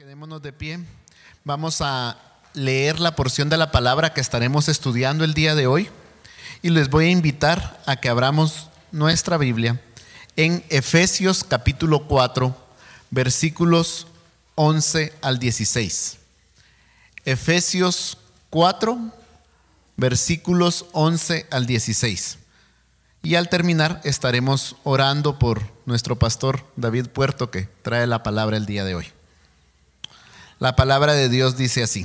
Quedémonos de pie. Vamos a leer la porción de la palabra que estaremos estudiando el día de hoy y les voy a invitar a que abramos nuestra Biblia en Efesios capítulo 4, versículos 11 al 16. Efesios 4, versículos 11 al 16. Y al terminar estaremos orando por nuestro pastor David Puerto que trae la palabra el día de hoy. La palabra de Dios dice así.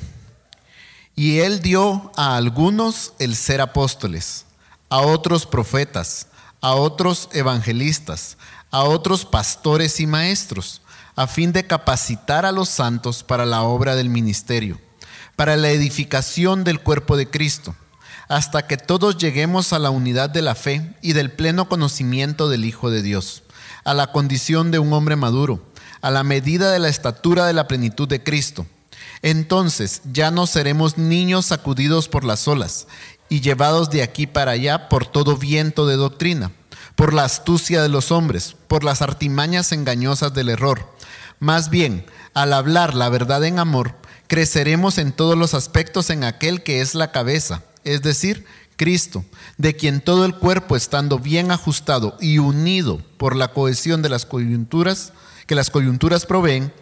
Y él dio a algunos el ser apóstoles, a otros profetas, a otros evangelistas, a otros pastores y maestros, a fin de capacitar a los santos para la obra del ministerio, para la edificación del cuerpo de Cristo, hasta que todos lleguemos a la unidad de la fe y del pleno conocimiento del Hijo de Dios, a la condición de un hombre maduro a la medida de la estatura de la plenitud de Cristo. Entonces ya no seremos niños sacudidos por las olas y llevados de aquí para allá por todo viento de doctrina, por la astucia de los hombres, por las artimañas engañosas del error. Más bien, al hablar la verdad en amor, creceremos en todos los aspectos en aquel que es la cabeza, es decir, Cristo, de quien todo el cuerpo estando bien ajustado y unido por la cohesión de las coyunturas, que las coyunturas proveen,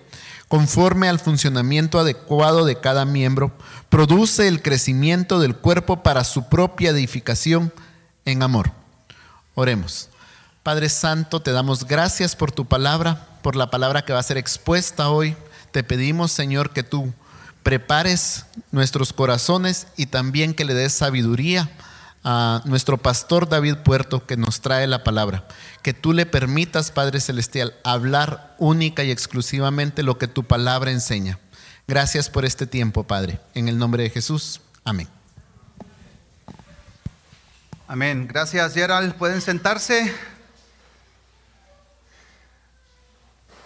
conforme al funcionamiento adecuado de cada miembro, produce el crecimiento del cuerpo para su propia edificación en amor. Oremos. Padre Santo, te damos gracias por tu palabra, por la palabra que va a ser expuesta hoy. Te pedimos, Señor, que tú prepares nuestros corazones y también que le des sabiduría a nuestro pastor David Puerto que nos trae la palabra. Que tú le permitas, Padre Celestial, hablar única y exclusivamente lo que tu palabra enseña. Gracias por este tiempo, Padre. En el nombre de Jesús. Amén. Amén. Gracias, Gerald. Pueden sentarse.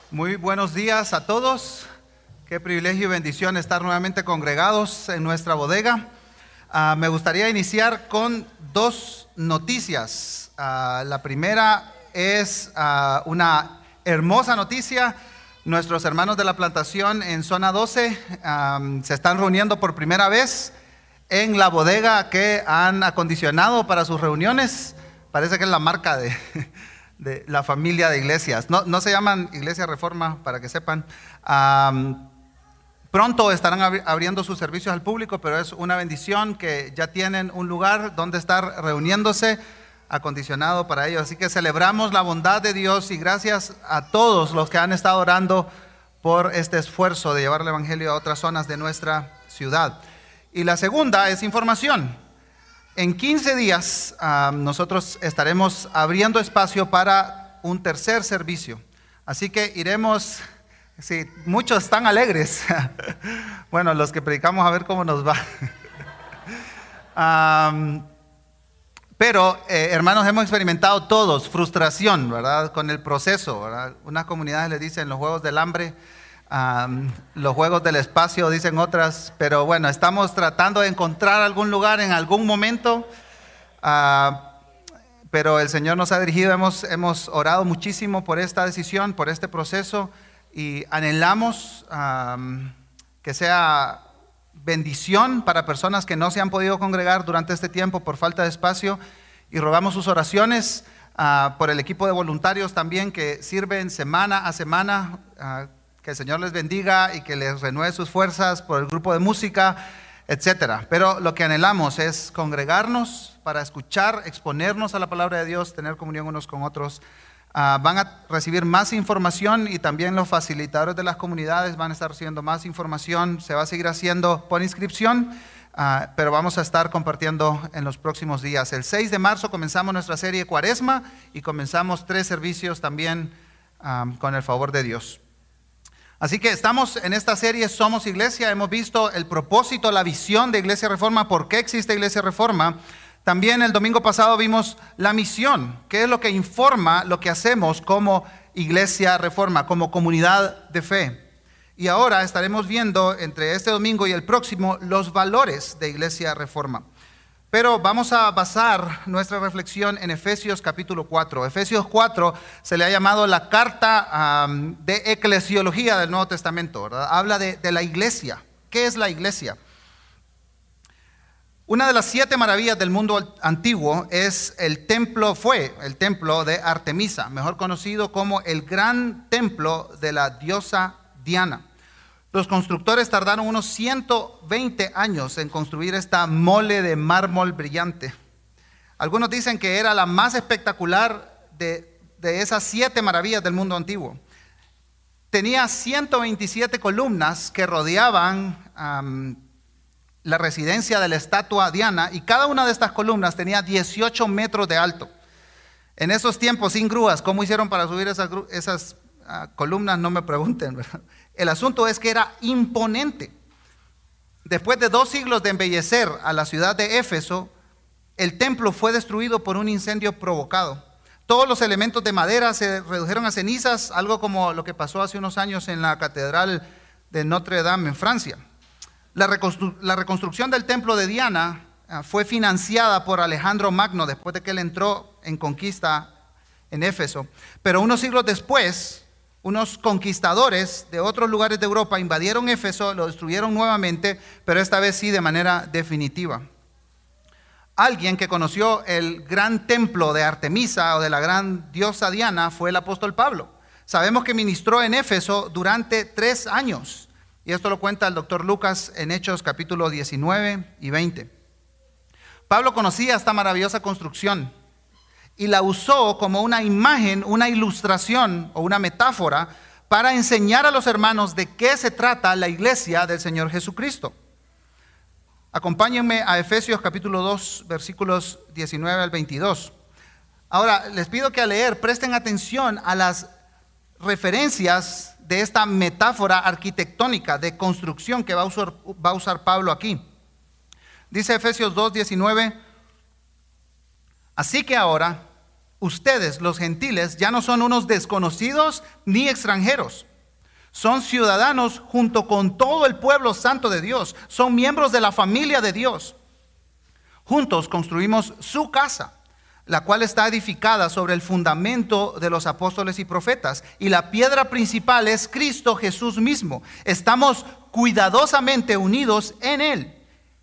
Muy buenos días a todos. Qué privilegio y bendición estar nuevamente congregados en nuestra bodega. Ah, me gustaría iniciar con dos noticias. Ah, la primera es ah, una hermosa noticia. Nuestros hermanos de la plantación en zona 12 se están reuniendo por primera vez en la bodega que han acondicionado para sus reuniones. Parece que es la marca de, la familia de iglesias. No, no, se llaman Iglesia Reforma, para que sepan. Pronto estarán abriendo sus servicios al público, pero es una bendición que ya tienen un lugar donde estar reuniéndose acondicionado para ellos. Así que celebramos la bondad de Dios y gracias a todos los que han estado orando por este esfuerzo de llevar el Evangelio a otras zonas de nuestra ciudad. Y la segunda es información. En 15 días nosotros estaremos abriendo espacio para un tercer servicio. Así que iremos Sí, muchos están alegres. bueno, los que predicamos a ver cómo nos va. pero, eh, hermanos, hemos experimentado todos frustración, ¿verdad? Con el proceso, ¿verdad? Unas comunidades le dicen los juegos del hambre, los juegos del espacio, dicen otras, pero bueno, estamos tratando de encontrar algún lugar en algún momento. Ah, pero el Señor nos ha dirigido, hemos, hemos orado muchísimo por esta decisión, por este proceso y anhelamos que sea bendición para personas que no se han podido congregar durante este tiempo por falta de espacio y rogamos sus oraciones ah, por el equipo de voluntarios también que sirven semana a semana. Ah, que el Señor les bendiga y que les renueve sus fuerzas por el grupo de música, etcétera. Pero lo que anhelamos es congregarnos para escuchar, exponernos a la palabra de Dios, tener comunión unos con otros Ah, van a recibir más información y también los facilitadores de las comunidades van a estar recibiendo más información. Se va a seguir haciendo por inscripción, ah, pero vamos a estar compartiendo en los próximos días. El 6 de marzo comenzamos nuestra serie Cuaresma y comenzamos tres servicios también ah, con el favor de Dios. Así que estamos en esta serie Somos Iglesia, hemos visto el propósito, la visión de Iglesia Reforma, por qué existe Iglesia Reforma. También el domingo pasado vimos la misión, que es lo que informa lo que hacemos como iglesia reforma, como comunidad de fe. Y ahora estaremos viendo entre este domingo y el próximo los valores de iglesia reforma. Pero vamos a basar nuestra reflexión en Efesios capítulo 4. Efesios 4 se le ha llamado la carta de eclesiología del Nuevo Testamento. Habla de, de la iglesia. ¿Qué es la iglesia? Una de las siete maravillas del mundo antiguo es el templo, fue el templo de Artemisa, mejor conocido como el gran templo de la diosa Diana. Los constructores tardaron unos 120 años en construir esta mole de mármol brillante. Algunos dicen que era la más espectacular de, esas siete maravillas del mundo antiguo. Tenía 127 columnas que rodeaban la residencia de la estatua Diana y cada una de estas columnas tenía 18 metros de alto. En esos tiempos, sin grúas, ¿cómo hicieron para subir esas, esas ah, columnas? No me pregunten. ¿verdad? El asunto es que era imponente. Después de dos siglos de embellecer a la ciudad de Éfeso, el templo fue destruido por un incendio provocado. Todos los elementos de madera se redujeron a cenizas, algo como lo que pasó hace unos años en la catedral de Notre Dame en Francia. La, reconstrucción del templo de Diana ah, fue financiada por Alejandro Magno después de que él entró en conquista en Éfeso. Pero unos siglos después, unos conquistadores de otros lugares de Europa invadieron Éfeso, lo destruyeron nuevamente, pero esta vez sí de manera definitiva. Alguien que conoció el gran templo de Artemisa o de la gran diosa Diana fue el apóstol Pablo. Sabemos que ministró en Éfeso durante tres años. Y esto lo cuenta el doctor Lucas en Hechos capítulo 19 y 20. Pablo conocía esta maravillosa construcción y la usó como una imagen, una ilustración o una metáfora para enseñar a los hermanos de qué se trata la iglesia del Señor Jesucristo. Acompáñenme a Efesios capítulo 2, versículos 19 al 22. Ahora, les pido que al leer presten atención a las referencias de esta metáfora arquitectónica de construcción que va a usar, va a usar Pablo aquí. Dice Efesios 2, 19, así que ahora ustedes, los gentiles, ya no son unos desconocidos ni extranjeros. Son ciudadanos junto con todo el pueblo santo de Dios. Son miembros de la familia de Dios. Juntos construimos su casa, la cual está edificada sobre el fundamento de los apóstoles y profetas. Y la piedra principal es Cristo Jesús mismo. Estamos cuidadosamente unidos en Él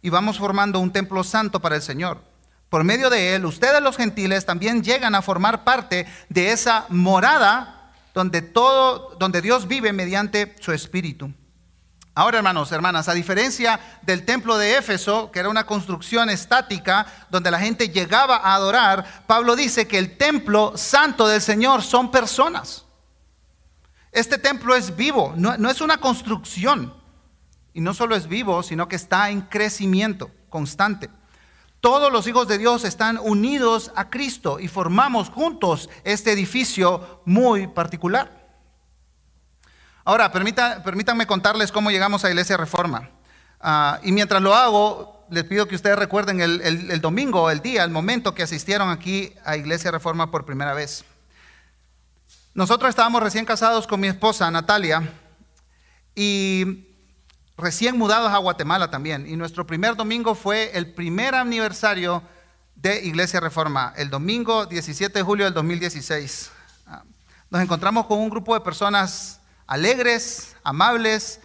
y vamos formando un templo santo para el Señor por medio de él, ustedes los gentiles también llegan a formar parte de esa morada donde todo, donde Dios vive mediante su espíritu. Ahora, hermanos, hermanas, a diferencia del templo de Éfeso, que era una construcción estática donde la gente llegaba a adorar, Pablo dice que el templo santo del Señor son personas. Este templo es vivo, no, no es una construcción. Y no solo es vivo, sino que está en crecimiento constante. Todos los hijos de Dios están unidos a Cristo y formamos juntos este edificio muy particular. Ahora, permítanme contarles cómo llegamos a Iglesia Reforma. Ah, y mientras lo hago, les pido que ustedes recuerden el, el domingo, el día, el momento que asistieron aquí a Iglesia Reforma por primera vez. Nosotros estábamos recién casados con mi esposa Natalia y recién mudados a Guatemala también. Y nuestro primer domingo fue el primer aniversario de Iglesia Reforma, el domingo 17 de julio del 2016. Ah, nos encontramos con un grupo de personas alegres, amables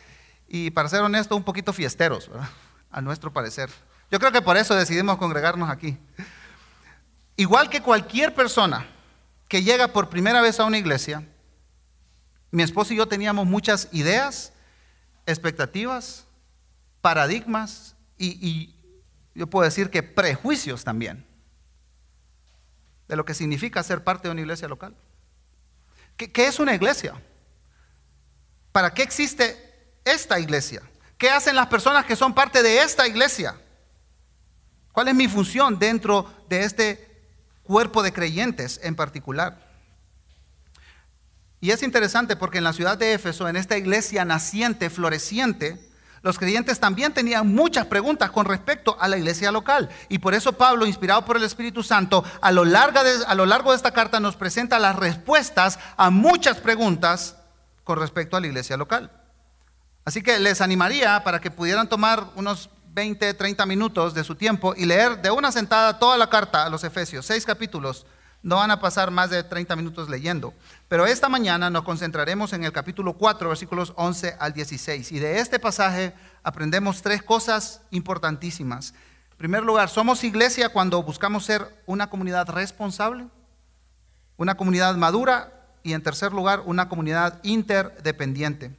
y, para ser honesto, un poquito fiesteros, a nuestro parecer. Yo creo que por eso decidimos congregarnos aquí. Igual que cualquier persona que llega por primera vez a una iglesia, mi esposo y yo teníamos muchas ideas, expectativas, paradigmas y, yo puedo decir que prejuicios también de lo que significa ser parte de una iglesia local. ¿Qué, ¿Qué, es una iglesia? ¿Para qué existe esta iglesia? ¿Qué hacen las personas que son parte de esta iglesia? ¿Cuál es mi función dentro de este cuerpo de creyentes en particular? Y es interesante porque en la ciudad de Éfeso, en esta iglesia naciente, floreciente, los creyentes también tenían muchas preguntas con respecto a la iglesia local. Y por eso Pablo, inspirado por el Espíritu Santo, a lo, largo de, a lo largo de esta carta nos presenta las respuestas a muchas preguntas con respecto a la iglesia local. Así que les animaría para que pudieran tomar unos 20, 30 minutos de su tiempo y leer de una sentada toda la carta a los Efesios, seis capítulos, no van a pasar más de 30 minutos leyendo. Pero esta mañana nos concentraremos en el capítulo 4, versículos 11 al 16. Y de este pasaje aprendemos tres cosas importantísimas. En primer lugar, somos iglesia cuando buscamos ser una comunidad responsable, una comunidad madura y en tercer lugar, una comunidad interdependiente.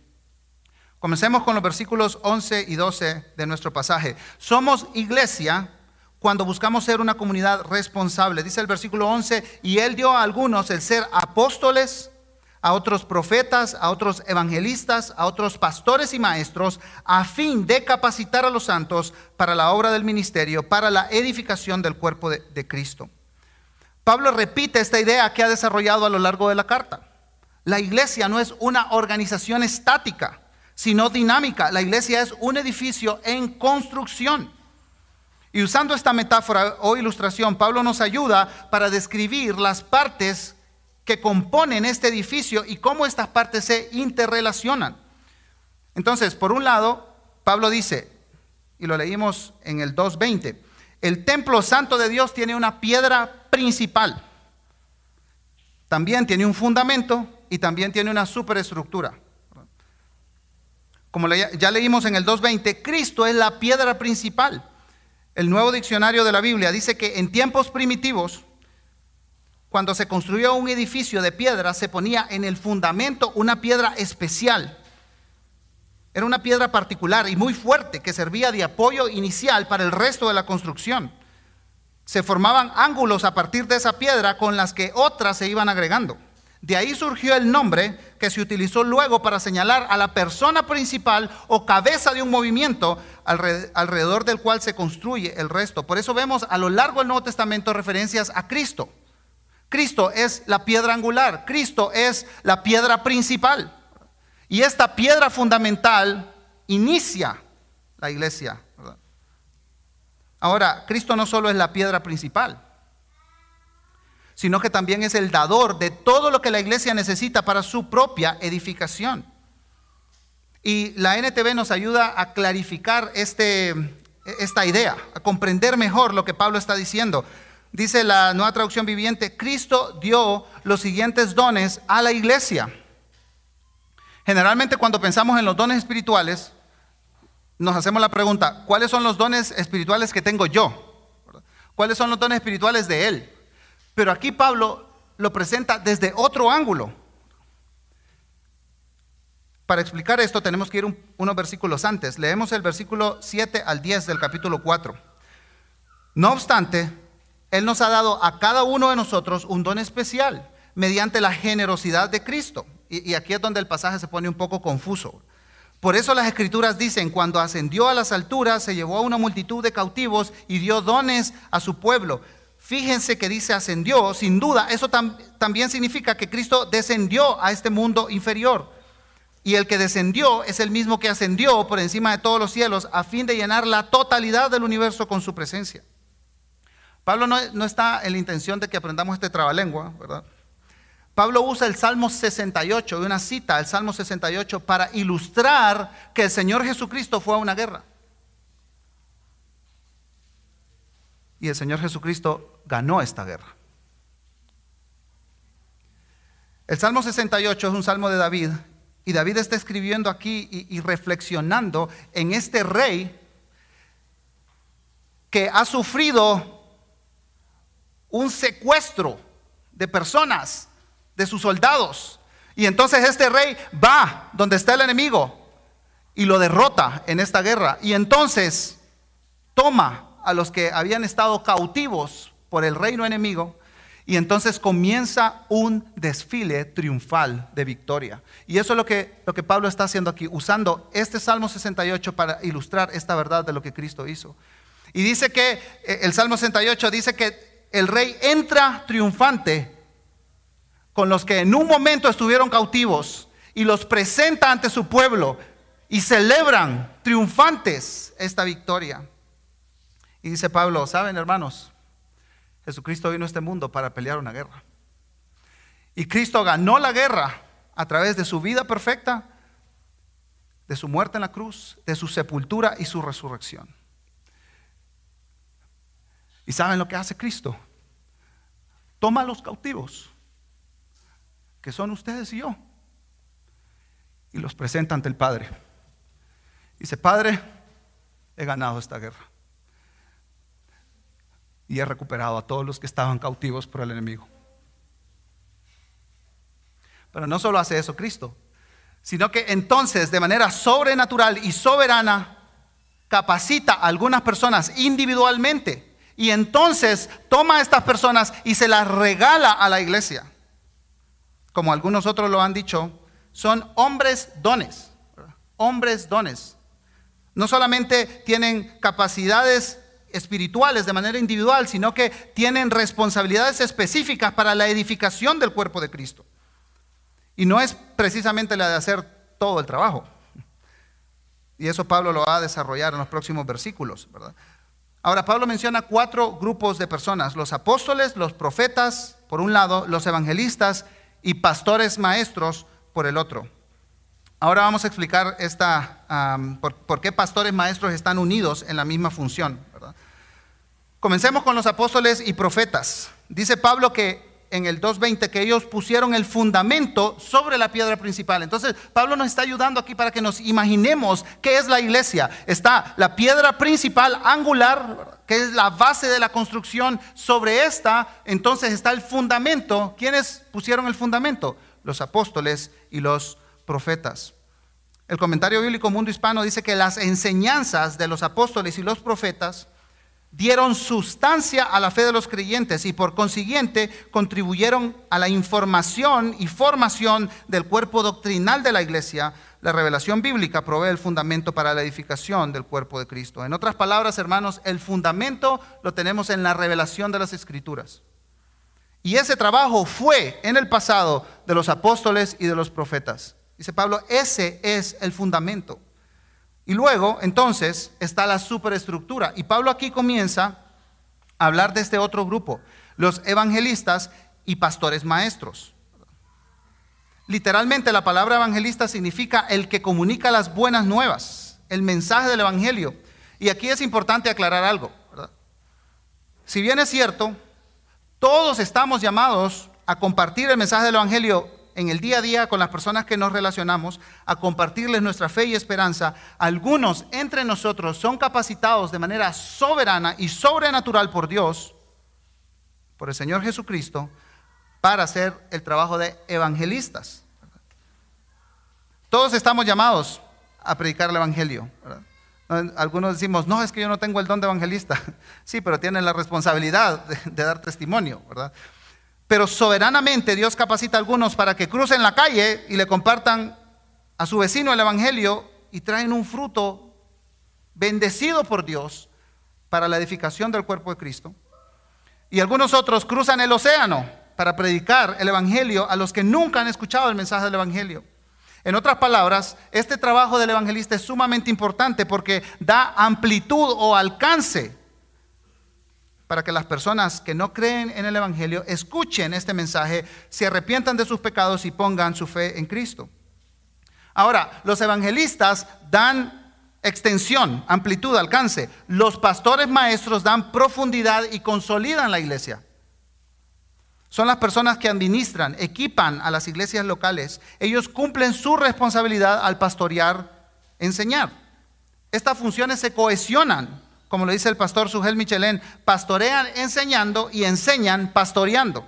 Comencemos con los versículos 11 y 12 de nuestro pasaje. Somos iglesia cuando buscamos ser una comunidad responsable. Dice el versículo 11, y él dio a algunos el ser apóstoles, a otros profetas, a otros evangelistas, a otros pastores y maestros, a fin de capacitar a los santos para la obra del ministerio, para la edificación del cuerpo de, de Cristo. Pablo repite esta idea que ha desarrollado a lo largo de la carta. La iglesia no es una organización estática, sino dinámica. La iglesia es un edificio en construcción. Y usando esta metáfora o ilustración, Pablo nos ayuda para describir las partes que componen este edificio y cómo estas partes se interrelacionan. Entonces, por un lado, Pablo dice, y lo leímos en el 2.20, el templo santo de Dios tiene una piedra principal, también tiene un fundamento y también tiene una superestructura. Como ya leímos en el 2.20, Cristo es la piedra principal. El nuevo diccionario de la Biblia dice que en tiempos primitivos, cuando se construyó un edificio de piedra, se ponía en el fundamento una piedra especial. Era una piedra particular y muy fuerte que servía de apoyo inicial para el resto de la construcción. Se formaban ángulos a partir de esa piedra con las que otras se iban agregando. De ahí surgió el nombre que se utilizó luego para señalar a la persona principal o cabeza de un movimiento alrededor del cual se construye el resto. Por eso vemos a lo largo del Nuevo Testamento referencias a Cristo. Cristo es la piedra angular, Cristo es la piedra principal. Y esta piedra fundamental inicia la iglesia. Ahora, Cristo no solo es la piedra principal, sino que también es el dador de todo lo que la iglesia necesita para su propia edificación. Y la NTV nos ayuda a clarificar este, esta idea, a comprender mejor lo que Pablo está diciendo. Dice la nueva traducción viviente, Cristo dio los siguientes dones a la iglesia. Generalmente cuando pensamos en los dones espirituales, nos hacemos la pregunta, ¿cuáles son los dones espirituales que tengo yo? ¿Cuáles son los dones espirituales de Él? Pero aquí Pablo lo presenta desde otro ángulo. Para explicar esto tenemos que ir unos versículos antes. Leemos el versículo 7 al 10 del capítulo 4. No obstante, Él nos ha dado a cada uno de nosotros un don especial mediante la generosidad de Cristo. Y, y aquí es donde el pasaje se pone un poco confuso. Por eso las escrituras dicen, cuando ascendió a las alturas, se llevó a una multitud de cautivos y dio dones a su pueblo. Fíjense que dice ascendió, sin duda, eso también significa que Cristo descendió a este mundo inferior. Y el que descendió es el mismo que ascendió por encima de todos los cielos a fin de llenar la totalidad del universo con su presencia. Pablo no, no está en la intención de que aprendamos este trabalengua, ¿verdad? Pablo usa el Salmo 68, una cita al Salmo 68, para ilustrar que el Señor Jesucristo fue a una guerra. Y el Señor Jesucristo ganó esta guerra. El Salmo 68 es un salmo de David y David está escribiendo aquí y, y, reflexionando en este rey que ha sufrido un secuestro de personas, de sus soldados. Y entonces este rey va donde está el enemigo y lo derrota en esta guerra. Y entonces toma a los que habían estado cautivos por el reino enemigo y entonces comienza un desfile triunfal de victoria. Y eso es lo que, lo que Pablo está haciendo aquí, usando este Salmo 68 para ilustrar esta verdad de lo que Cristo hizo. Y dice que eh, el Salmo 68 dice que el rey entra triunfante con los que en un momento estuvieron cautivos y los presenta ante su pueblo y celebran triunfantes esta victoria. Y dice Pablo, ¿saben hermanos? Jesucristo vino a este mundo para pelear una guerra. Y Cristo ganó la guerra a través de su vida perfecta, de su muerte en la cruz, de su sepultura y su resurrección. ¿Y saben lo que hace Cristo? Toma a los cautivos, que son ustedes y yo, y los presenta ante el Padre. Dice, Padre, he ganado esta guerra. Y he recuperado a todos los que estaban cautivos por el enemigo. Pero no solo hace eso Cristo, sino que entonces de manera sobrenatural y soberana capacita a algunas personas individualmente y entonces toma a estas personas y se las regala a la iglesia. Como algunos otros lo han dicho, son hombres dones, hombres dones. No solamente tienen capacidades espirituales de manera individual, sino que tienen responsabilidades específicas para la edificación del cuerpo de Cristo. Y no es precisamente la de hacer todo el trabajo. Y eso Pablo lo va a desarrollar en los próximos versículos, Ahora, Pablo menciona cuatro grupos de personas, los apóstoles, los profetas, por un lado, los evangelistas y pastores maestros, por el otro. Ahora vamos a explicar esta, por, qué pastores maestros están unidos en la misma función. Comencemos con los apóstoles y profetas. Dice Pablo que en el 2.20 que ellos pusieron el fundamento sobre la piedra principal. Entonces, Pablo nos está ayudando aquí para que nos imaginemos qué es la iglesia. Está la piedra principal angular, que es la base de la construcción. Sobre esta, entonces está el fundamento. ¿Quiénes pusieron el fundamento? Los apóstoles y los profetas. El comentario bíblico Mundo Hispano dice que las enseñanzas de los apóstoles y los profetas dieron sustancia a la fe de los creyentes y por consiguiente contribuyeron a la información y formación del cuerpo doctrinal de la iglesia. La revelación bíblica provee el fundamento para la edificación del cuerpo de Cristo. En otras palabras, hermanos, el fundamento lo tenemos en la revelación de las escrituras. Y ese trabajo fue en el pasado de los apóstoles y de los profetas. Dice Pablo, ese es el fundamento. Y luego, entonces, está la superestructura. Y Pablo aquí comienza a hablar de este otro grupo, los evangelistas y pastores maestros. Literalmente la palabra evangelista significa el que comunica las buenas nuevas, el mensaje del evangelio. Y aquí es importante aclarar algo. Si bien es cierto, todos estamos llamados a compartir el mensaje del evangelio en el día a día con las personas que nos relacionamos, a compartirles nuestra fe y esperanza, algunos entre nosotros son capacitados de manera soberana y sobrenatural por Dios, por el Señor Jesucristo, para hacer el trabajo de evangelistas. Todos estamos llamados a predicar el Evangelio. Algunos decimos, no, es que yo no tengo el don de evangelista. Sí, pero tienen la responsabilidad de, de dar testimonio, ¿verdad? Pero soberanamente Dios capacita a algunos para que crucen la calle y le compartan a su vecino el Evangelio y traen un fruto bendecido por Dios para la edificación del cuerpo de Cristo. Y algunos otros cruzan el océano para predicar el Evangelio a los que nunca han escuchado el mensaje del Evangelio. En otras palabras, este trabajo del evangelista es sumamente importante porque da amplitud o alcance para que las personas que no creen en el Evangelio escuchen este mensaje, se arrepientan de sus pecados y pongan su fe en Cristo. Ahora, los evangelistas dan extensión, amplitud, alcance. Los pastores maestros dan profundidad y consolidan la iglesia. Son las personas que administran, equipan a las iglesias locales. Ellos cumplen su responsabilidad al pastorear, enseñar. Estas funciones se cohesionan como lo dice el pastor Sugel Michelén, pastorean enseñando y enseñan pastoreando.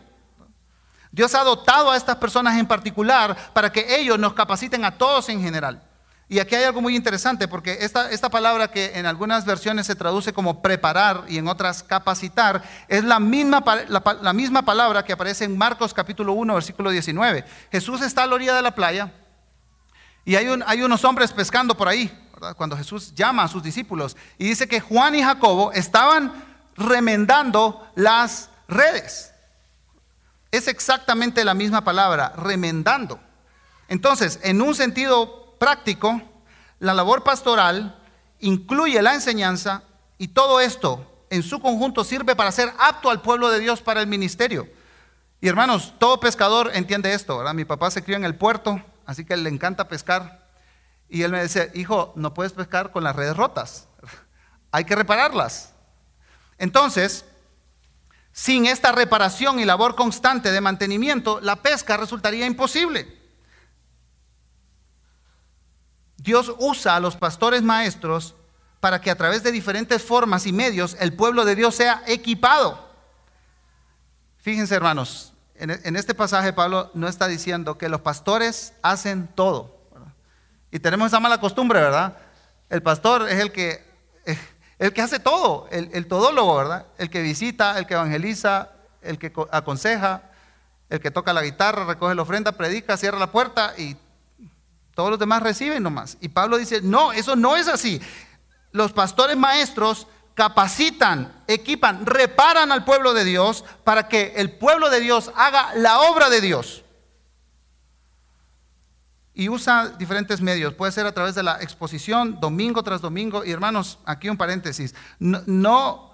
Dios ha dotado a estas personas en particular para que ellos nos capaciten a todos en general. Y aquí hay algo muy interesante, porque esta, esta palabra que en algunas versiones se traduce como preparar y en otras capacitar, es la misma, la misma palabra que aparece en Marcos capítulo 1, versículo 19. Jesús está a la orilla de la playa y hay, hay unos hombres pescando por ahí cuando Jesús llama a sus discípulos y dice que Juan y Jacobo estaban remendando las redes. Es exactamente la misma palabra, remendando. Entonces, en un sentido práctico, la labor pastoral incluye la enseñanza y todo esto en su conjunto sirve para ser apto al pueblo de Dios para el ministerio. Y hermanos, todo pescador entiende esto, Mi papá se crió en el puerto, así que le encanta pescar. Y él me decía, hijo, no puedes pescar con las redes rotas, hay que repararlas. Entonces, Sin esta reparación y labor constante de mantenimiento, la pesca resultaría imposible. Dios usa a los pastores maestros para que a través de diferentes formas y medios el pueblo de Dios sea equipado. Fíjense hermanos, en, este pasaje Pablo no está diciendo que los pastores hacen todo. Y tenemos esa mala costumbre, ¿verdad? El pastor es el que, el que hace todo, el, el todólogo, ¿verdad? El que visita, el que evangeliza, el que aconseja, el que toca la guitarra, recoge la ofrenda, predica, cierra la puerta y todos los demás reciben nomás. Y Pablo dice, no, eso no es así. Los pastores maestros capacitan, equipan, reparan al pueblo de Dios para que el pueblo de Dios haga la obra de Dios. Y usa diferentes medios, puede ser a través de la exposición, domingo tras domingo. Y hermanos, aquí un paréntesis, no,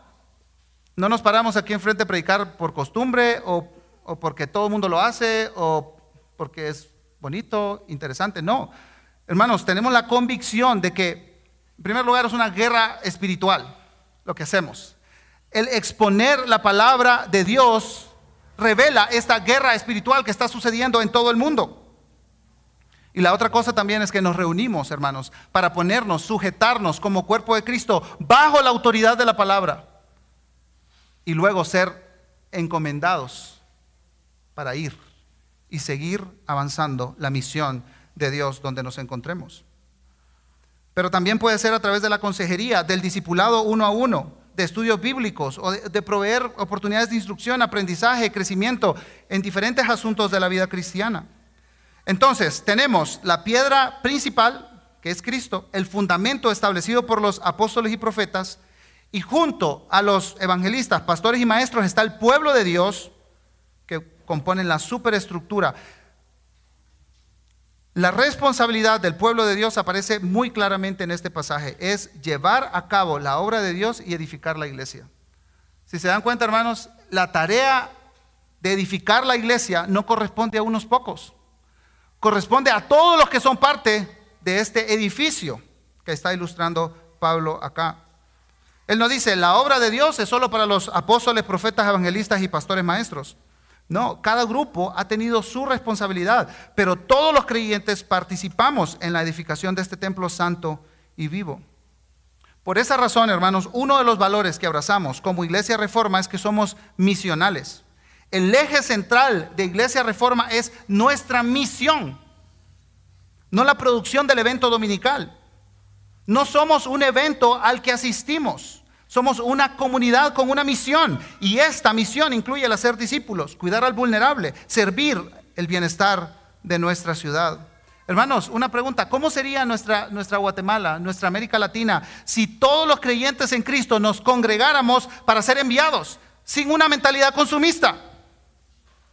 no, nos paramos aquí enfrente a predicar por costumbre o, o porque todo el mundo lo hace o porque es bonito, interesante. No, hermanos, tenemos la convicción de que, en primer lugar, es una guerra espiritual lo que hacemos. El exponer la palabra de Dios revela esta guerra espiritual que está sucediendo en todo el mundo. Y la otra cosa también es que nos reunimos, hermanos, para ponernos, sujetarnos como cuerpo de Cristo bajo la autoridad de la palabra y luego ser encomendados para ir y seguir avanzando la misión de Dios donde nos encontremos. Pero también puede ser a través de la consejería, del discipulado uno a uno, de estudios bíblicos o de, proveer oportunidades de instrucción, aprendizaje, crecimiento en diferentes asuntos de la vida cristiana. Entonces, tenemos la piedra principal, que es Cristo, el fundamento establecido por los apóstoles y profetas, y junto a los evangelistas, pastores y maestros está el pueblo de Dios, que componen la superestructura. La responsabilidad del pueblo de Dios aparece muy claramente en este pasaje. Es llevar a cabo la obra de Dios y edificar la iglesia. Si se dan cuenta, hermanos, la tarea de edificar la iglesia no corresponde a unos pocos. Corresponde a todos los que son parte de este edificio que está ilustrando Pablo acá. Él no dice, la obra de Dios es solo para los apóstoles, profetas, evangelistas y pastores maestros. No, cada grupo ha tenido su responsabilidad, pero todos los creyentes participamos en la edificación de este templo santo y vivo. Por esa razón, hermanos, uno de los valores que abrazamos como Iglesia Reforma es que somos misionales. El eje central de Iglesia Reforma es nuestra misión, no la producción del evento dominical. No somos un evento al que asistimos. Somos una comunidad con una misión y esta misión incluye el hacer discípulos, cuidar al vulnerable, servir el bienestar de nuestra ciudad. Hermanos, una pregunta, ¿cómo sería nuestra, nuestra Guatemala, nuestra América Latina, si todos los creyentes en Cristo nos congregáramos para ser enviados sin una mentalidad consumista?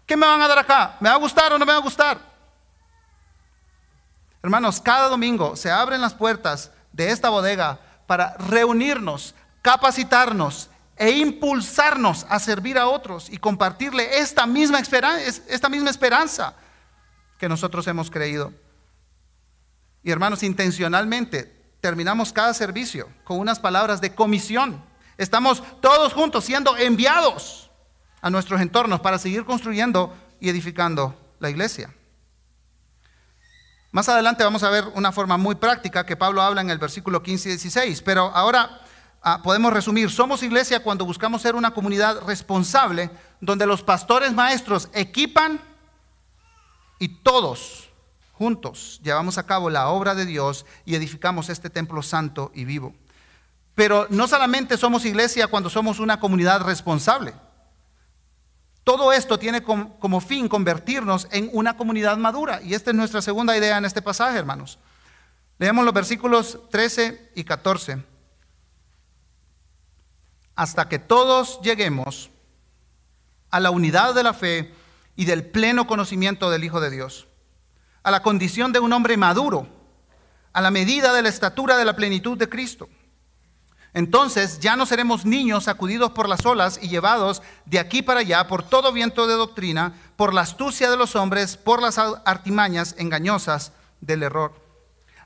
¿Qué me van a dar acá? ¿Me va a gustar o no me va a gustar? Hermanos, cada domingo se abren las puertas de esta bodega para reunirnos capacitarnos e impulsarnos a servir a otros y compartirle esta misma, esperanza, esta misma esperanza que nosotros hemos creído. Y hermanos, intencionalmente terminamos cada servicio con unas palabras de comisión. Estamos todos juntos siendo enviados a nuestros entornos para seguir construyendo y edificando la iglesia. Más adelante vamos a ver una forma muy práctica que Pablo habla en el versículo 15 y 16, pero ahora Ah, podemos resumir, somos iglesia cuando buscamos ser una comunidad responsable, donde los pastores maestros equipan y todos juntos llevamos a cabo la obra de Dios y edificamos este templo santo y vivo. Pero no solamente somos iglesia cuando somos una comunidad responsable. Todo esto tiene como, fin convertirnos en una comunidad madura. Y esta es nuestra segunda idea en este pasaje, hermanos. Leemos los versículos 13 y 14 hasta que todos lleguemos a la unidad de la fe y del pleno conocimiento del Hijo de Dios, a la condición de un hombre maduro, a la medida de la estatura de la plenitud de Cristo. Entonces ya no seremos niños sacudidos por las olas y llevados de aquí para allá por todo viento de doctrina, por la astucia de los hombres, por las artimañas engañosas del error.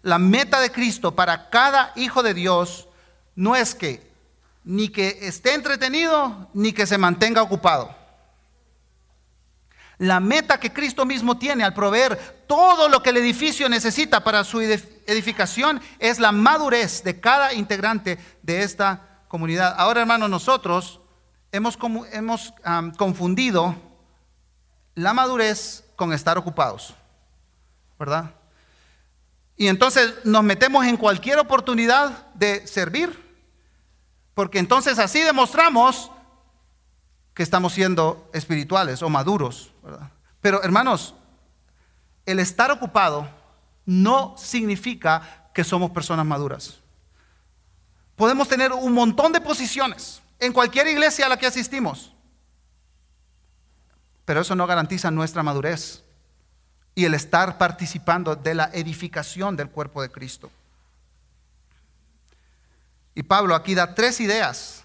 La meta de Cristo para cada hijo de Dios no es que ni que esté entretenido, ni que se mantenga ocupado. La meta que Cristo mismo tiene al proveer todo lo que el edificio necesita para su edificación es la madurez de cada integrante de esta comunidad. Ahora, hermanos, nosotros hemos, hemos confundido la madurez con estar ocupados, ¿verdad? Y entonces nos metemos en cualquier oportunidad de servir, porque entonces así demostramos que estamos siendo espirituales o maduros. Pero hermanos, el estar ocupado no significa que somos personas maduras. Podemos tener un montón de posiciones en cualquier iglesia a la que asistimos, pero eso no garantiza nuestra madurez y el estar participando de la edificación del cuerpo de Cristo. Y Pablo aquí da tres ideas,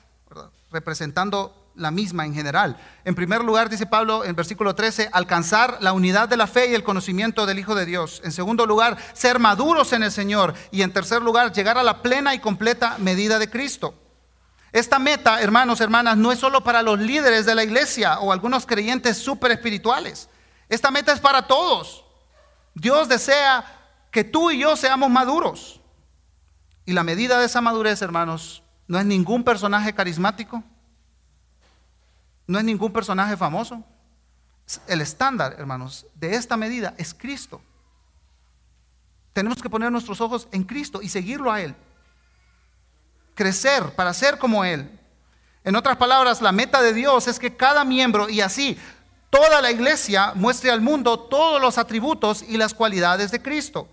representando la misma en general. En primer lugar, dice Pablo en versículo 13, alcanzar la unidad de la fe y el conocimiento del Hijo de Dios. En segundo lugar, ser maduros en el Señor. Y en tercer lugar, llegar a la plena y completa medida de Cristo. Esta meta, hermanos, hermanas, no es solo para los líderes de la iglesia o algunos creyentes súper espirituales. Esta meta es para todos. Dios desea que tú y yo seamos maduros. Y la medida de esa madurez, hermanos, no es ningún personaje carismático no es ningún personaje famoso. El estándar, hermanos, de esta medida es Cristo. Tenemos que poner nuestros ojos en Cristo y seguirlo a Él. Crecer para ser como Él. En otras palabras, la meta de Dios es que cada miembro y así toda la iglesia muestre al mundo todos los atributos y las cualidades de Cristo.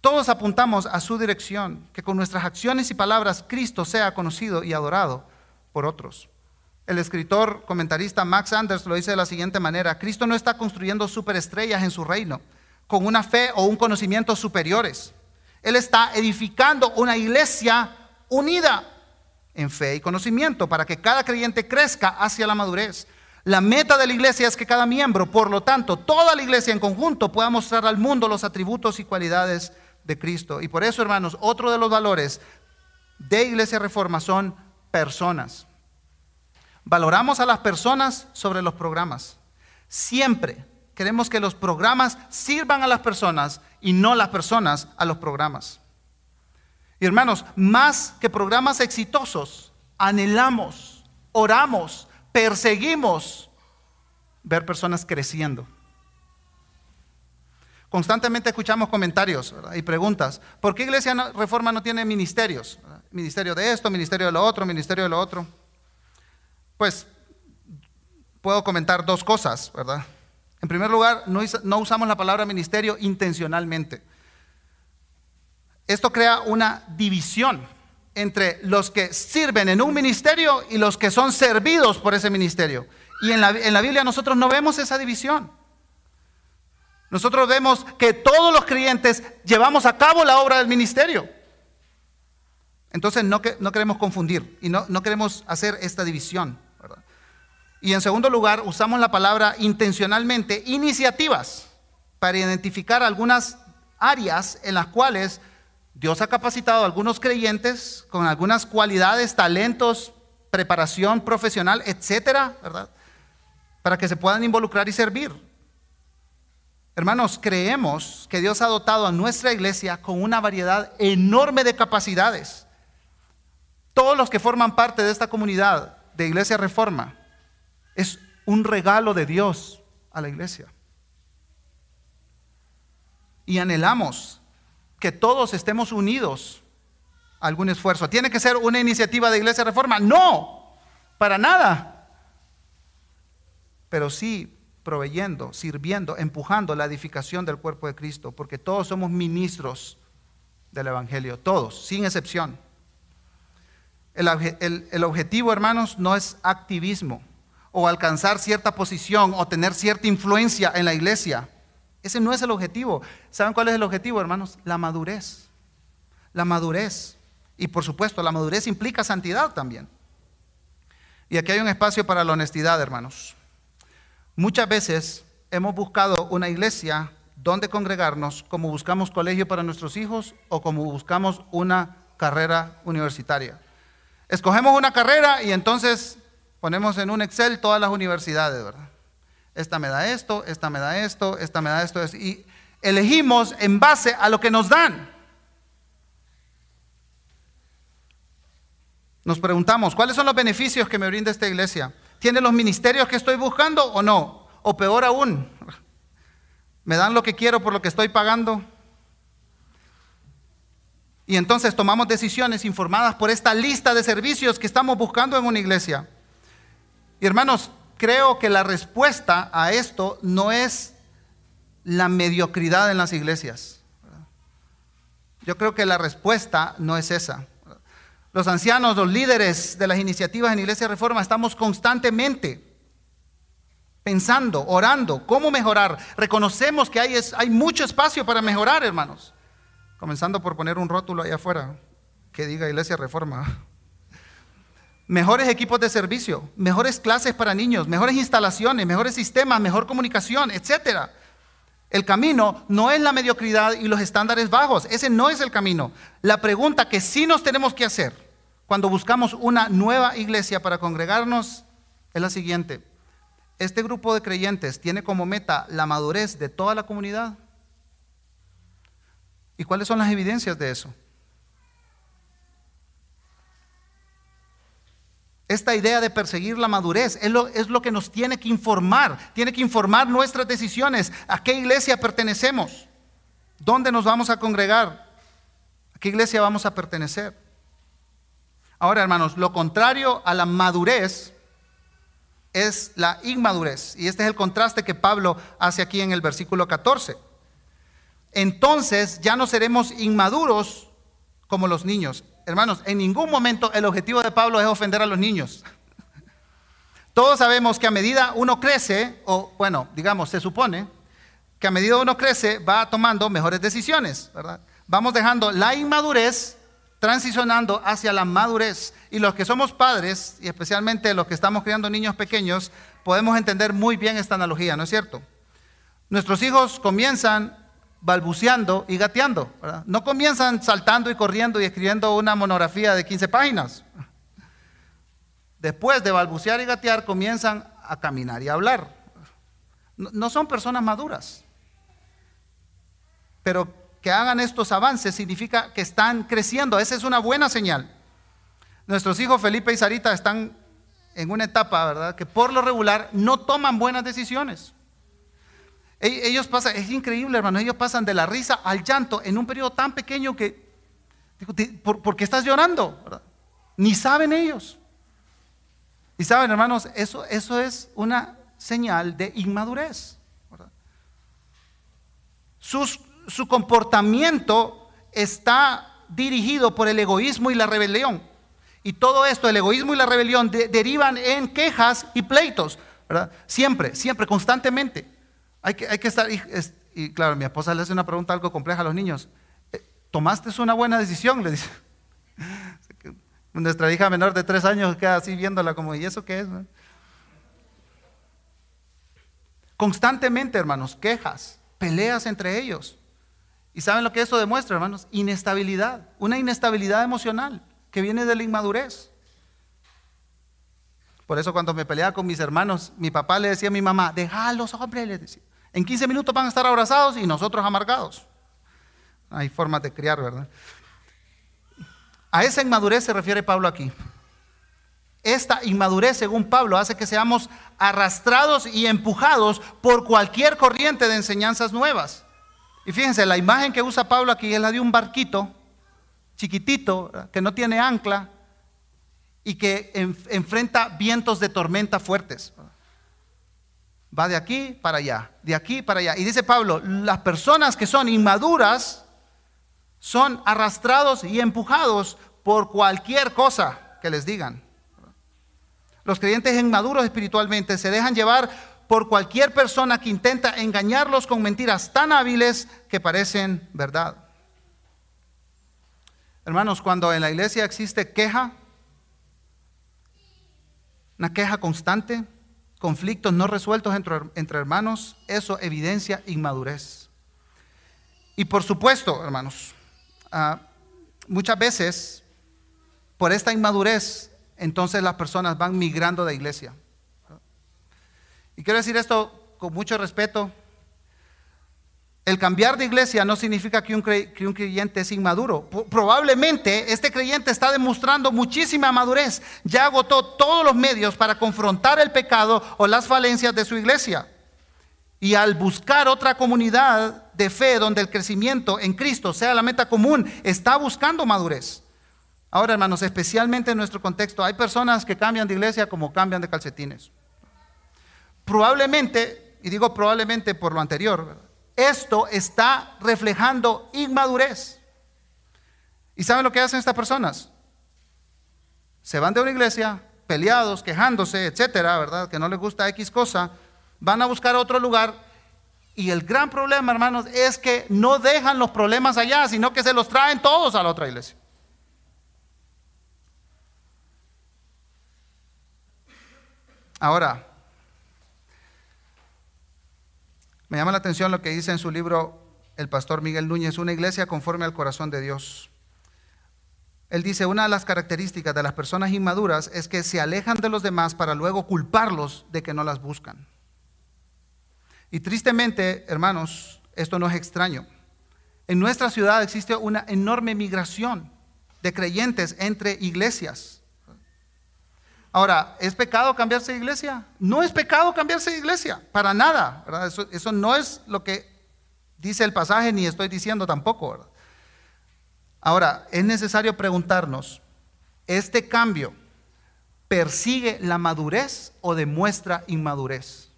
Todos apuntamos a su dirección, que con nuestras acciones y palabras Cristo sea conocido y adorado por otros. El escritor comentarista Max Anders lo dice de la siguiente manera, Cristo no está construyendo superestrellas en su reino con una fe o un conocimiento superiores. Él está edificando una iglesia unida en fe y conocimiento para que cada creyente crezca hacia la madurez. La meta de la iglesia es que cada miembro, por lo tanto, toda la iglesia en conjunto pueda mostrar al mundo los atributos y cualidades de Cristo. Y por eso, hermanos, otro de los valores de Iglesia Reforma son personas. Valoramos a las personas sobre los programas. Siempre queremos que los programas sirvan a las personas y no las personas a los programas. Y hermanos, más que programas exitosos, anhelamos, oramos, perseguimos ver personas creciendo. Constantemente escuchamos comentarios y preguntas. ¿Por qué Iglesia Reforma no tiene ministerios? Ministerio de esto, ministerio de lo otro, ministerio de lo otro. Pues puedo comentar dos cosas, ¿verdad? En primer lugar, no, usamos la palabra ministerio intencionalmente. Esto crea una división entre los que sirven en un ministerio y los que son servidos por ese ministerio. Y en la, en la, Biblia nosotros no vemos esa división. Nosotros vemos que todos los creyentes llevamos a cabo la obra del ministerio. Entonces no, no queremos confundir y no, no queremos hacer esta división. Y en segundo lugar, usamos la palabra intencionalmente iniciativas para identificar algunas áreas en las cuales Dios ha capacitado a algunos creyentes con algunas cualidades, talentos, preparación profesional, etcétera, ¿verdad? Para que se puedan involucrar y servir. Hermanos, creemos que Dios ha dotado a nuestra iglesia con una variedad enorme de capacidades. Todos los que forman parte de esta comunidad de Iglesia Reforma es un regalo de Dios a la iglesia. Y anhelamos que todos estemos unidos a algún esfuerzo. ¿Tiene que ser una iniciativa de Iglesia Reforma? No, para nada. Pero sí proveyendo, sirviendo, empujando la edificación del cuerpo de Cristo, porque todos somos ministros del Evangelio, todos, sin excepción. El, el objetivo, hermanos, no es activismo o alcanzar cierta posición o tener cierta influencia en la iglesia. Ese no es el objetivo. ¿Saben cuál es el objetivo, hermanos? La madurez. La madurez. Y por supuesto, la madurez implica santidad también. Y aquí hay un espacio para la honestidad, hermanos. Muchas veces hemos buscado una iglesia donde congregarnos como buscamos colegio para nuestros hijos o como buscamos una carrera universitaria. Escogemos una carrera y entonces ponemos en un Excel todas las universidades, ¿verdad? Esta me da esto, esta me da esto, esta me da esto, y elegimos en base a lo que nos dan. Nos preguntamos, ¿cuáles son los beneficios que me brinda esta iglesia? ¿Tiene los ministerios que estoy buscando o no? O peor aún, ¿me dan lo que quiero por lo que estoy pagando? Y entonces tomamos decisiones informadas por esta lista de servicios que estamos buscando en una iglesia. Hermanos, creo que la respuesta a esto no es la mediocridad en las iglesias. Yo creo que la respuesta no es esa. Los ancianos, los líderes de las iniciativas en Iglesia Reforma, estamos constantemente pensando, orando, cómo mejorar. Reconocemos que hay, hay mucho espacio para mejorar, hermanos. Comenzando por poner un rótulo ahí afuera que diga Iglesia Reforma. Mejores equipos de servicio, mejores clases para niños, mejores instalaciones, mejores sistemas, mejor comunicación, etcétera. El camino no es la mediocridad y los estándares bajos, ese no es el camino. La pregunta que sí nos tenemos que hacer cuando buscamos una nueva iglesia para congregarnos es la siguiente. ¿Este grupo de creyentes tiene como meta la madurez de toda la comunidad? ¿Y cuáles son las evidencias de eso? Esta idea de perseguir la madurez es lo, que nos tiene que informar, tiene que informar nuestras decisiones, a qué iglesia pertenecemos, dónde nos vamos a congregar, a qué iglesia vamos a pertenecer. Ahora, hermanos, lo contrario a la madurez es la inmadurez. Y este es el contraste que Pablo hace aquí en el versículo 14. Entonces ya no seremos inmaduros como los niños. Hermanos, en ningún momento el objetivo de Pablo es ofender a los niños. Todos sabemos que a medida uno crece, o bueno, digamos, se supone que a medida uno crece va tomando mejores decisiones, ¿verdad? Vamos dejando la inmadurez transicionando hacia la madurez. Y los que somos padres, y especialmente los que estamos criando niños pequeños, podemos entender muy bien esta analogía, ¿no es cierto? Nuestros hijos comienzan balbuceando y gateando, no comienzan saltando y corriendo y escribiendo una monografía de 15 páginas. Después de balbucear y gatear, comienzan a caminar y a hablar. No son personas maduras, pero que hagan estos avances significa que están creciendo. Esa es una buena señal. Nuestros hijos Felipe y Sarita están en una etapa, ¿verdad? Que por lo regular no toman buenas decisiones. Ellos pasan, es increíble, hermano, ellos pasan de la risa al llanto en un periodo tan pequeño que, ¿por, qué estás llorando? Ni saben ellos. Y saben, hermanos, eso, eso es una señal de inmadurez. Su comportamiento está dirigido por el egoísmo y la rebelión. Y todo esto, el egoísmo y la rebelión, derivan en quejas y pleitos. Siempre, siempre, constantemente. Hay que, hay que estar, y, claro, mi esposa le hace una pregunta algo compleja a los niños. Eh, ¿Tomaste una buena decisión? Le dice. Nuestra hija menor de tres años queda así viéndola como, ¿y eso qué es? Constantemente, hermanos, quejas, peleas entre ellos. ¿Y saben lo que eso demuestra, hermanos? Inestabilidad, una inestabilidad emocional que viene de la inmadurez. Por eso cuando me peleaba con mis hermanos, mi papá le decía a mi mamá, deja a los hombres, le decía. En 15 minutos van a estar abrazados y nosotros amargados. Hay formas de criar, ¿verdad? A esa inmadurez se refiere Pablo aquí. Esta inmadurez, según Pablo, hace que seamos arrastrados y empujados por cualquier corriente de enseñanzas nuevas. Y fíjense, la imagen que usa Pablo aquí es la de un barquito chiquitito que no tiene ancla y que enfrenta vientos de tormenta fuertes. Va de aquí para allá, de aquí para allá. Y dice Pablo, las personas que son inmaduras son arrastrados y empujados por cualquier cosa que les digan. Los creyentes inmaduros espiritualmente se dejan llevar por cualquier persona que intenta engañarlos con mentiras tan hábiles que parecen verdad. Hermanos, cuando en la iglesia existe queja, una queja constante, conflictos no resueltos entre, hermanos, eso evidencia inmadurez. Y por supuesto, hermanos, ah, muchas veces por esta inmadurez, entonces las personas van migrando de iglesia. Y quiero decir esto con mucho respeto. El cambiar de iglesia no significa que un, creyente es inmaduro. Probablemente este creyente está demostrando muchísima madurez. Ya agotó todos los medios para confrontar el pecado o las falencias de su iglesia. Y al buscar otra comunidad de fe donde el crecimiento en Cristo sea la meta común, está buscando madurez. Ahora, hermanos, especialmente en nuestro contexto, hay personas que cambian de iglesia como cambian de calcetines. Probablemente, y digo probablemente por lo anterior, esto está reflejando inmadurez. ¿Y saben lo que hacen estas personas? Se van de una iglesia peleados, quejándose, etcétera, ¿verdad? Que no les gusta X cosa, van a buscar otro lugar. Y el gran problema, hermanos, es que no dejan los problemas allá, sino que se los traen todos a la otra iglesia. Ahora, me llama la atención lo que dice en su libro el pastor Miguel Núñez, una iglesia conforme al corazón de Dios. Él dice, una de las características de las personas inmaduras es que se alejan de los demás para luego culparlos de que no las buscan. Y tristemente, hermanos, esto no es extraño. En nuestra ciudad existe una enorme migración de creyentes entre iglesias. Ahora, ¿es pecado cambiarse de iglesia? No es pecado cambiarse de iglesia, para nada. Eso, no es lo que dice el pasaje, ni estoy diciendo tampoco. Ahora, es necesario preguntarnos, ¿este cambio persigue la madurez o demuestra inmadurez?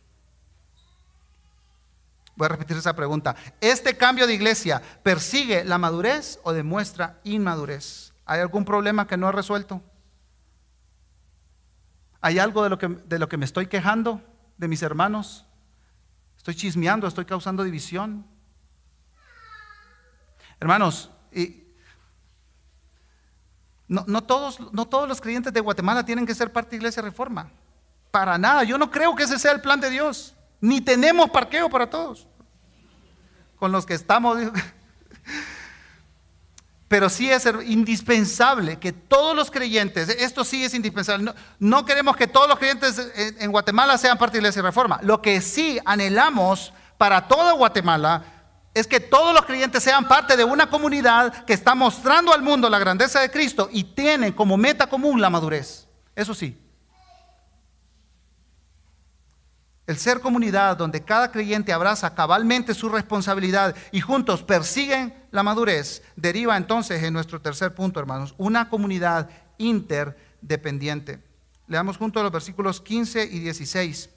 Voy a repetir esa pregunta. ¿Este cambio de iglesia persigue la madurez o demuestra inmadurez? ¿Hay algún problema que no ha resuelto? ¿Hay algo de lo, que, de lo que me estoy quejando de mis hermanos? ¿Estoy chismeando? ¿Estoy causando división? Hermanos, y no, no, todos, no todos los creyentes de Guatemala tienen que ser parte de Iglesia Reforma. Para nada. Yo no creo que ese sea el plan de Dios. Ni tenemos parqueo para todos. Con los que estamos, pero sí es indispensable que todos los creyentes, esto sí es indispensable, no, queremos que todos los creyentes en, Guatemala sean parte de la Iglesia Reforma. Lo que sí anhelamos para toda Guatemala es que todos los creyentes sean parte de una comunidad que está mostrando al mundo la grandeza de Cristo y tiene como meta común la madurez. Eso sí. El ser comunidad donde cada creyente abraza cabalmente su responsabilidad y juntos persiguen la madurez, deriva entonces en nuestro tercer punto, hermanos, una comunidad interdependiente. Leamos juntos los versículos 15 y 16.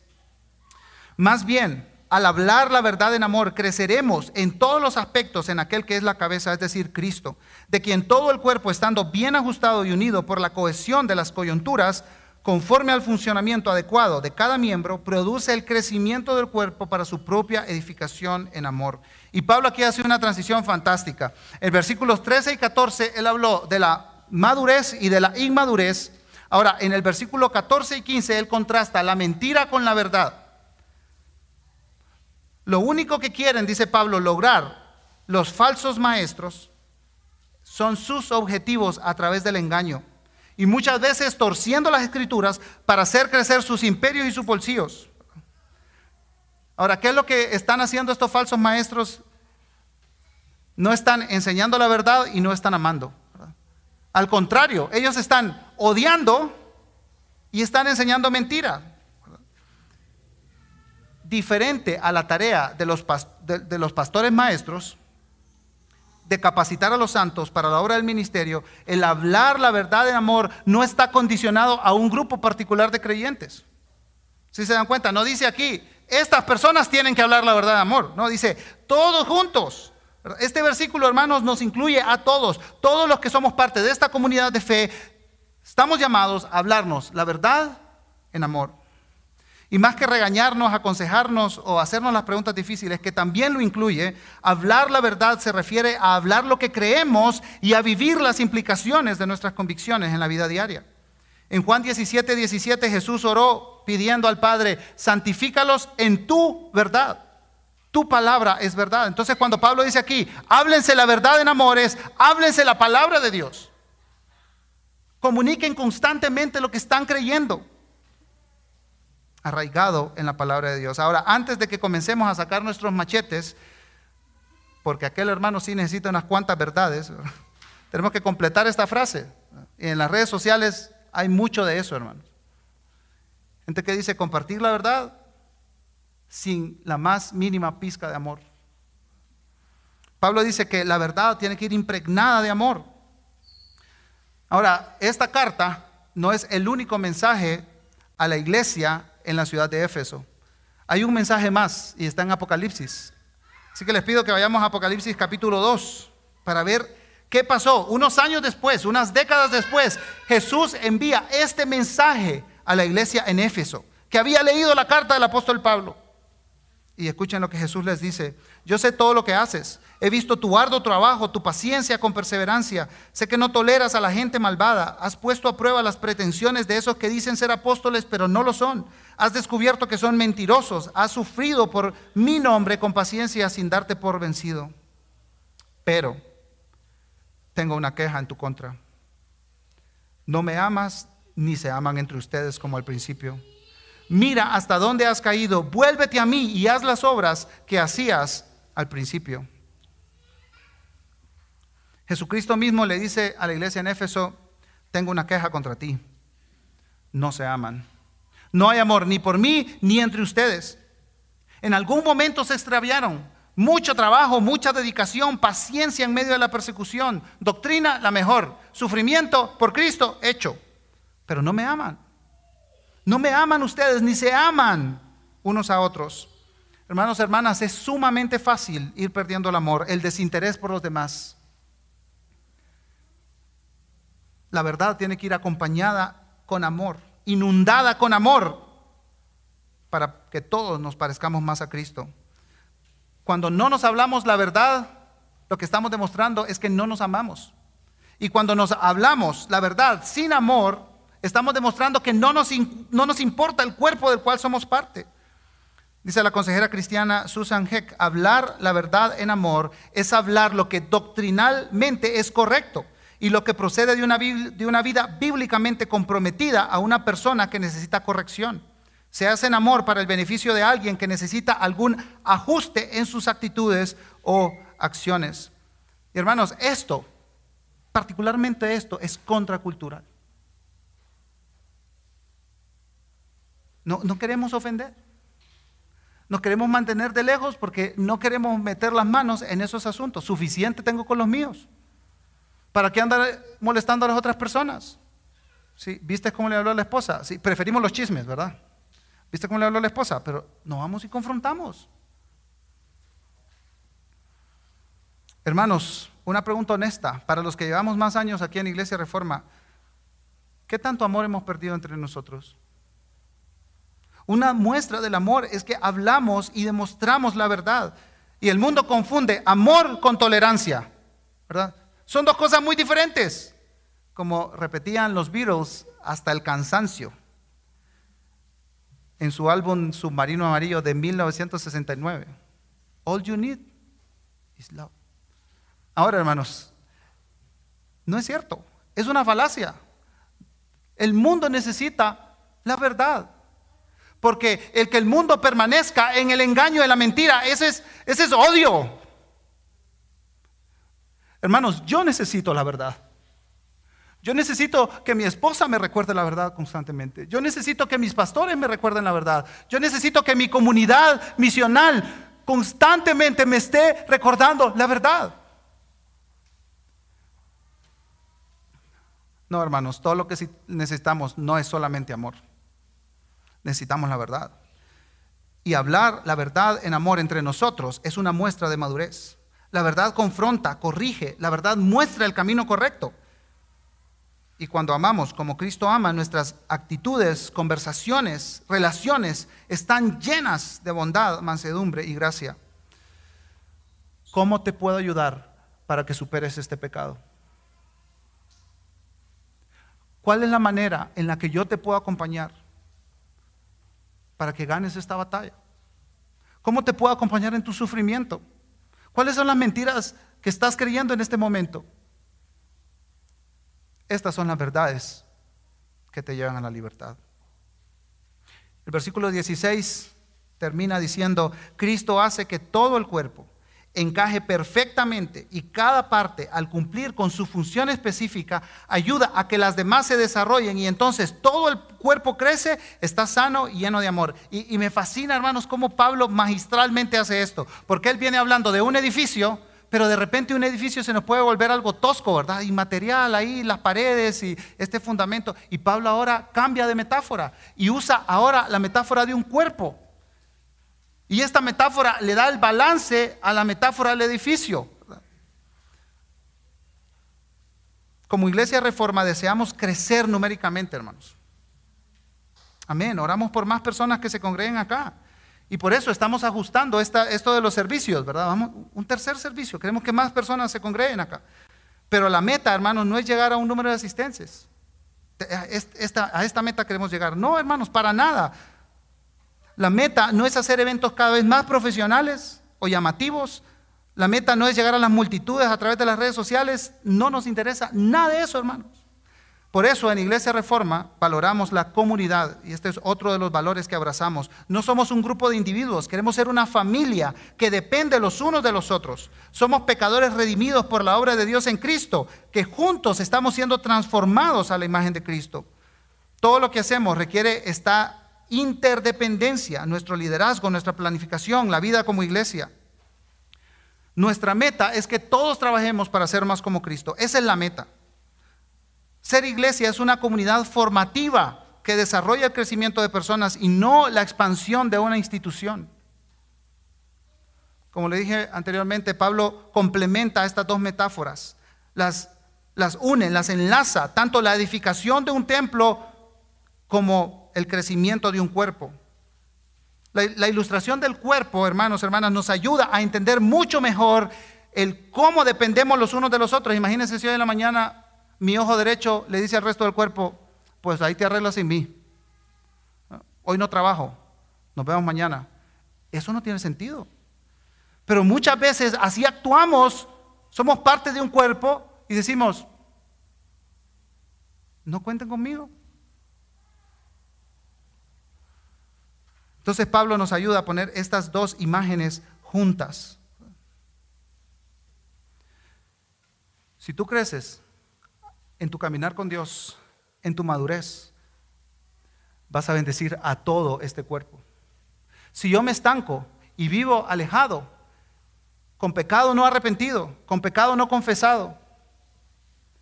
Más bien, al hablar la verdad en amor, creceremos en todos los aspectos en aquel que es la cabeza, es decir, Cristo, de quien todo el cuerpo, estando bien ajustado y unido por la cohesión de las coyunturas, conforme al funcionamiento adecuado de cada miembro, produce el crecimiento del cuerpo para su propia edificación en amor. Y Pablo aquí hace una transición fantástica. En versículos 13 y 14 él habló de la madurez y de la inmadurez. Ahora, en el versículo 14 y 15 él contrasta la mentira con la verdad. Lo único que quieren, dice Pablo, lograr los falsos maestros son sus objetivos a través del engaño y muchas veces torciendo las escrituras para hacer crecer sus imperios y sus bolsillos. Ahora, ¿qué es lo que están haciendo estos falsos maestros? No están enseñando la verdad y no están amando. Al contrario, ellos están odiando y están enseñando mentira. Diferente a la tarea de los, de los pastores maestros, de capacitar a los santos para la obra del ministerio, el hablar la verdad en amor no está condicionado a un grupo particular de creyentes. Si se dan cuenta, no dice aquí, estas personas tienen que hablar la verdad de amor. No, dice, todos juntos. Este versículo, hermanos, nos incluye a todos. Todos los que somos parte de esta comunidad de fe, estamos llamados a hablarnos la verdad en amor. Y más que regañarnos, aconsejarnos o hacernos las preguntas difíciles, que también lo incluye, hablar la verdad se refiere a hablar lo que creemos y a vivir las implicaciones de nuestras convicciones en la vida diaria. En Juan 17, 17 Jesús oró pidiendo al Padre, santifícalos en tu verdad. Tu palabra es verdad. Entonces cuando Pablo dice aquí, háblense la verdad en amores, háblense la palabra de Dios. Comuniquen constantemente lo que están creyendo. Arraigado en la palabra de Dios. Ahora, antes de que comencemos a sacar nuestros machetes, porque aquel hermano sí necesita unas cuantas verdades, tenemos que completar esta frase. Y en las redes sociales hay mucho de eso, hermanos. Gente que dice compartir la verdad sin la más mínima pizca de amor. Pablo dice que la verdad tiene que ir impregnada de amor. Ahora, esta carta no es el único mensaje a la iglesia en la ciudad de Éfeso. Hay un mensaje más y está en Apocalipsis. Así que les pido que vayamos a Apocalipsis capítulo 2 para ver qué pasó. Unos años después, unas décadas después, Jesús envía este mensaje a la iglesia en Éfeso, que había leído la carta del apóstol Pablo. Y escuchen lo que Jesús les dice. Yo sé todo lo que haces. He visto tu arduo trabajo, tu paciencia con perseverancia. Sé que no toleras a la gente malvada. Has puesto a prueba las pretensiones de esos que dicen ser apóstoles, pero no lo son. Has descubierto que son mentirosos. Has sufrido por mi nombre con paciencia sin darte por vencido. Pero tengo una queja en tu contra. No me amas ni se aman entre ustedes como al principio mira hasta dónde has caído, vuélvete a mí y haz las obras que hacías al principio. Jesucristo mismo le dice a la iglesia en Éfeso, tengo una queja contra ti, no se aman. No hay amor ni por mí ni entre ustedes. En algún momento se extraviaron. Mucho trabajo, mucha dedicación, paciencia en medio de la persecución, doctrina la mejor, sufrimiento por Cristo hecho. Pero no me aman. No me aman ustedes, ni se aman unos a otros. Hermanos, hermanas, es sumamente fácil ir perdiendo el amor, el desinterés por los demás. La verdad tiene que ir acompañada con amor, inundada con amor, para que todos nos parezcamos más a Cristo. Cuando no nos hablamos la verdad, lo que estamos demostrando es que no nos amamos. Y cuando nos hablamos la verdad sin amor, Estamos demostrando que no nos, no nos importa el cuerpo del cual somos parte. Dice la consejera cristiana Susan Heck, hablar la verdad en amor es hablar lo que doctrinalmente es correcto y lo que procede de una, vida bíblicamente comprometida a una persona que necesita corrección. Se hace en amor para el beneficio de alguien que necesita algún ajuste en sus actitudes o acciones. Hermanos, esto, particularmente esto, es contracultural. No, queremos ofender. Nos queremos mantener de lejos porque no queremos meter las manos en esos asuntos. Suficiente tengo con los míos. ¿Para qué andar molestando a las otras personas? ¿Sí? ¿Viste cómo le habló a la esposa? Sí, preferimos los chismes, ¿verdad? ¿Viste cómo le habló a la esposa? Pero no vamos y confrontamos. Hermanos, una pregunta honesta para los que llevamos más años aquí en Iglesia Reforma. ¿Qué tanto amor hemos perdido entre nosotros? Una muestra del amor es que hablamos y demostramos la verdad. Y el mundo confunde amor con tolerancia, ¿verdad? Son dos cosas muy diferentes, como repetían los Beatles hasta el cansancio en su álbum Submarino Amarillo de 1969. All you need is love. Ahora, hermanos, no es cierto, es una falacia. El mundo necesita la verdad. Porque el que el mundo permanezca en el engaño de la mentira, ese es, ese es odio. Hermanos, yo necesito la verdad. Yo necesito que mi esposa me recuerde la verdad constantemente. Yo necesito que mis pastores me recuerden la verdad. Yo necesito que mi comunidad misional constantemente me esté recordando la verdad. No, hermanos, todo lo que necesitamos no es solamente amor necesitamos la verdad. Y hablar la verdad en amor entre nosotros es una muestra de madurez. La verdad confronta, corrige, la verdad muestra el camino correcto. Y cuando amamos como Cristo ama, nuestras actitudes, conversaciones, relaciones están llenas de bondad, mansedumbre y gracia. ¿Cómo te puedo ayudar para que superes este pecado? ¿Cuál es la manera en la que yo te puedo acompañar? Para que ganes esta batalla? ¿Cómo te puedo acompañar en tu sufrimiento? ¿Cuáles son las mentiras que estás creyendo en este momento? Estas son las verdades que te llevan a la libertad. El versículo 16 termina diciendo, Cristo hace que todo el cuerpo encaje perfectamente y cada parte al cumplir con su función específica ayuda a que las demás se desarrollen y entonces todo el cuerpo crece, está sano y lleno de amor. Y, y me fascina, hermanos, cómo Pablo magistralmente hace esto, porque él viene hablando de un edificio, pero de repente un edificio se nos puede volver algo tosco, ¿verdad? Inmaterial ahí, las paredes y este fundamento. Y Pablo ahora cambia de metáfora y usa ahora la metáfora de un cuerpo. Y esta metáfora le da el balance a la metáfora del edificio. Como iglesia reforma deseamos crecer numéricamente, hermanos. Amén. Oramos por más personas que se congreguen acá. Y por eso estamos ajustando esta, esto de los servicios, ¿verdad? Vamos, un tercer servicio. Queremos que más personas se congreguen acá. Pero la meta, hermanos, no es llegar a un número de asistentes. a esta meta queremos llegar. No, hermanos, para nada. La meta no es hacer eventos cada vez más profesionales o llamativos. La meta no es llegar a las multitudes a través de las redes sociales. No nos interesa nada de eso, hermanos. Por eso en Iglesia Reforma valoramos la comunidad y este es otro de los valores que abrazamos. No somos un grupo de individuos, queremos ser una familia que depende los unos de los otros. Somos pecadores redimidos por la obra de Dios en Cristo, que juntos estamos siendo transformados a la imagen de Cristo. Todo lo que hacemos requiere estar interdependencia, nuestro liderazgo, nuestra planificación, la vida como iglesia. Nuestra meta es que todos trabajemos para ser más como Cristo. Esa es la meta. Ser iglesia es una comunidad formativa que desarrolla el crecimiento de personas y no la expansión de una institución. Como le dije anteriormente, Pablo complementa estas dos metáforas, las, las une, las enlaza, tanto la edificación de un templo como el crecimiento de un cuerpo. La, ilustración del cuerpo, hermanos, hermanas, nos ayuda a entender mucho mejor el cómo dependemos los unos de los otros. Imagínense si hoy en la mañana mi ojo derecho le dice al resto del cuerpo, pues ahí te arreglas sin mí. Hoy no trabajo, nos vemos mañana. Eso no tiene sentido. Pero muchas veces así actuamos, somos parte de un cuerpo y decimos, no cuenten conmigo. Entonces Pablo nos ayuda a poner estas dos imágenes juntas. Si tú creces en tu caminar con Dios, en tu madurez, vas a bendecir a todo este cuerpo. Si yo me estanco y vivo alejado, con pecado no arrepentido, con pecado no confesado,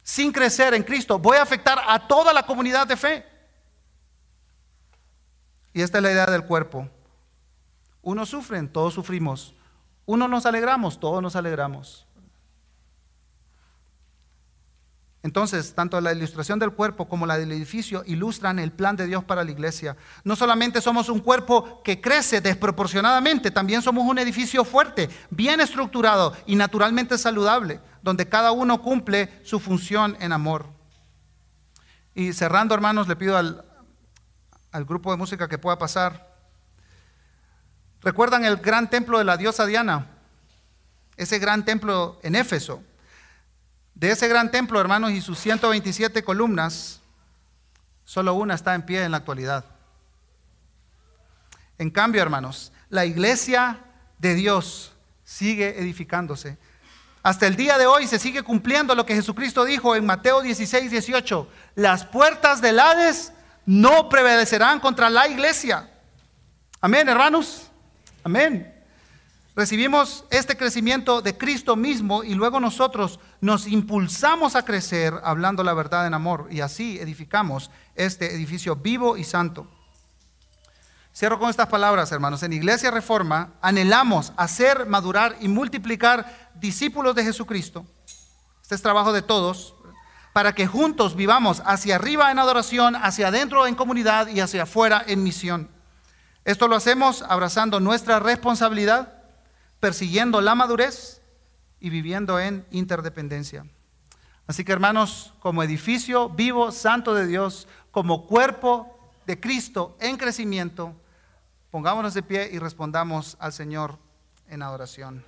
sin crecer en Cristo, voy a afectar a toda la comunidad de fe. Y esta es la idea del cuerpo. Unos sufren, todos sufrimos. Uno nos alegramos, todos nos alegramos. Entonces, tanto la ilustración del cuerpo como la del edificio ilustran el plan de Dios para la iglesia. No solamente somos un cuerpo que crece desproporcionadamente, también somos un edificio fuerte, bien estructurado y naturalmente saludable, donde cada uno cumple su función en amor. Y cerrando, hermanos, le pido al, al grupo de música que pueda pasar. ¿Recuerdan el gran templo de la diosa Diana? Ese gran templo en Éfeso. De ese gran templo, hermanos, y sus 127 columnas, solo una está en pie en la actualidad. En cambio, hermanos, la iglesia de Dios sigue edificándose. Hasta el día de hoy se sigue cumpliendo lo que Jesucristo dijo en Mateo 16, 18. Las puertas del Hades no prevalecerán contra la iglesia. Amén, hermanos. Amén. Recibimos este crecimiento de Cristo mismo y luego nosotros nos impulsamos a crecer hablando la verdad en amor y así edificamos este edificio vivo y santo. Cierro con estas palabras, hermanos. En Iglesia Reforma anhelamos hacer, madurar y multiplicar discípulos de Jesucristo. Este es trabajo de todos, para que juntos vivamos hacia arriba en adoración, hacia adentro en comunidad y hacia afuera en misión. Esto lo hacemos abrazando nuestra responsabilidad, persiguiendo la madurez y viviendo en interdependencia. Así que hermanos, como edificio vivo, santo de Dios, como cuerpo de Cristo en crecimiento, pongámonos de pie y respondamos al Señor en adoración.